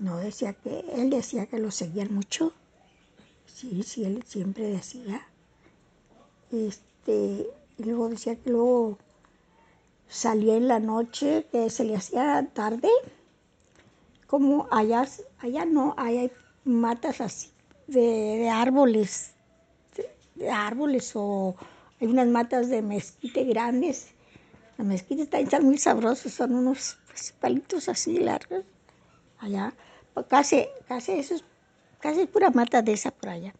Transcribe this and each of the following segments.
No decía que, él decía que lo seguían mucho. Sí, sí, él siempre decía. Este, y luego decía que luego salía en la noche, que se le hacía tarde. Como allá, allá no, allá hay matas así de, árboles, de, árboles o hay unas matas de mezquite grandes. Las mezquites están muy sabrosos, son unos pues, palitos así largos. Allá, casi, casi eso es, casi pura mata de esa por allá.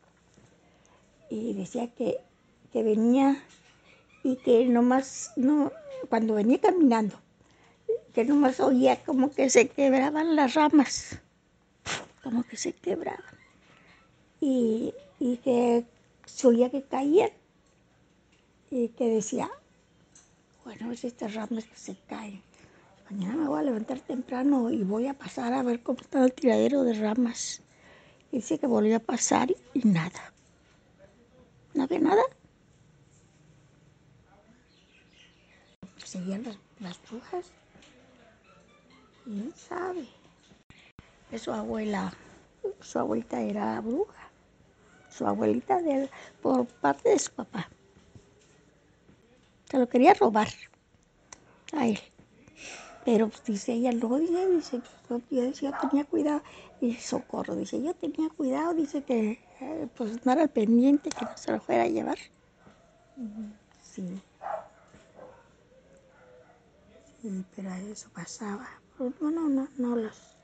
Y decía que, que venía y que nomás, no, cuando venía caminando, que nomás oía como que se quebraban las ramas, como que se quebraban. Y, y que se oía que caían. Y que decía, bueno, es estas ramas que se caen. Mañana me voy a levantar temprano y voy a pasar a ver cómo está el tiradero de ramas. Dice que volvió a pasar y nada. No había nada. Seguían las, las brujas. ¿Quién sabe? Su abuela, su abuelita era bruja. Su abuelita de, por parte de su papá. Se lo quería robar a él. Pero pues, dice ella, no, dice, dice yo, decía, tenía cuidado. Y socorro, dice, yo tenía cuidado, dice que eh, pues no era el pendiente, que no se lo fuera a llevar. Sí. Sí, pero eso pasaba. Bueno, no, no, no los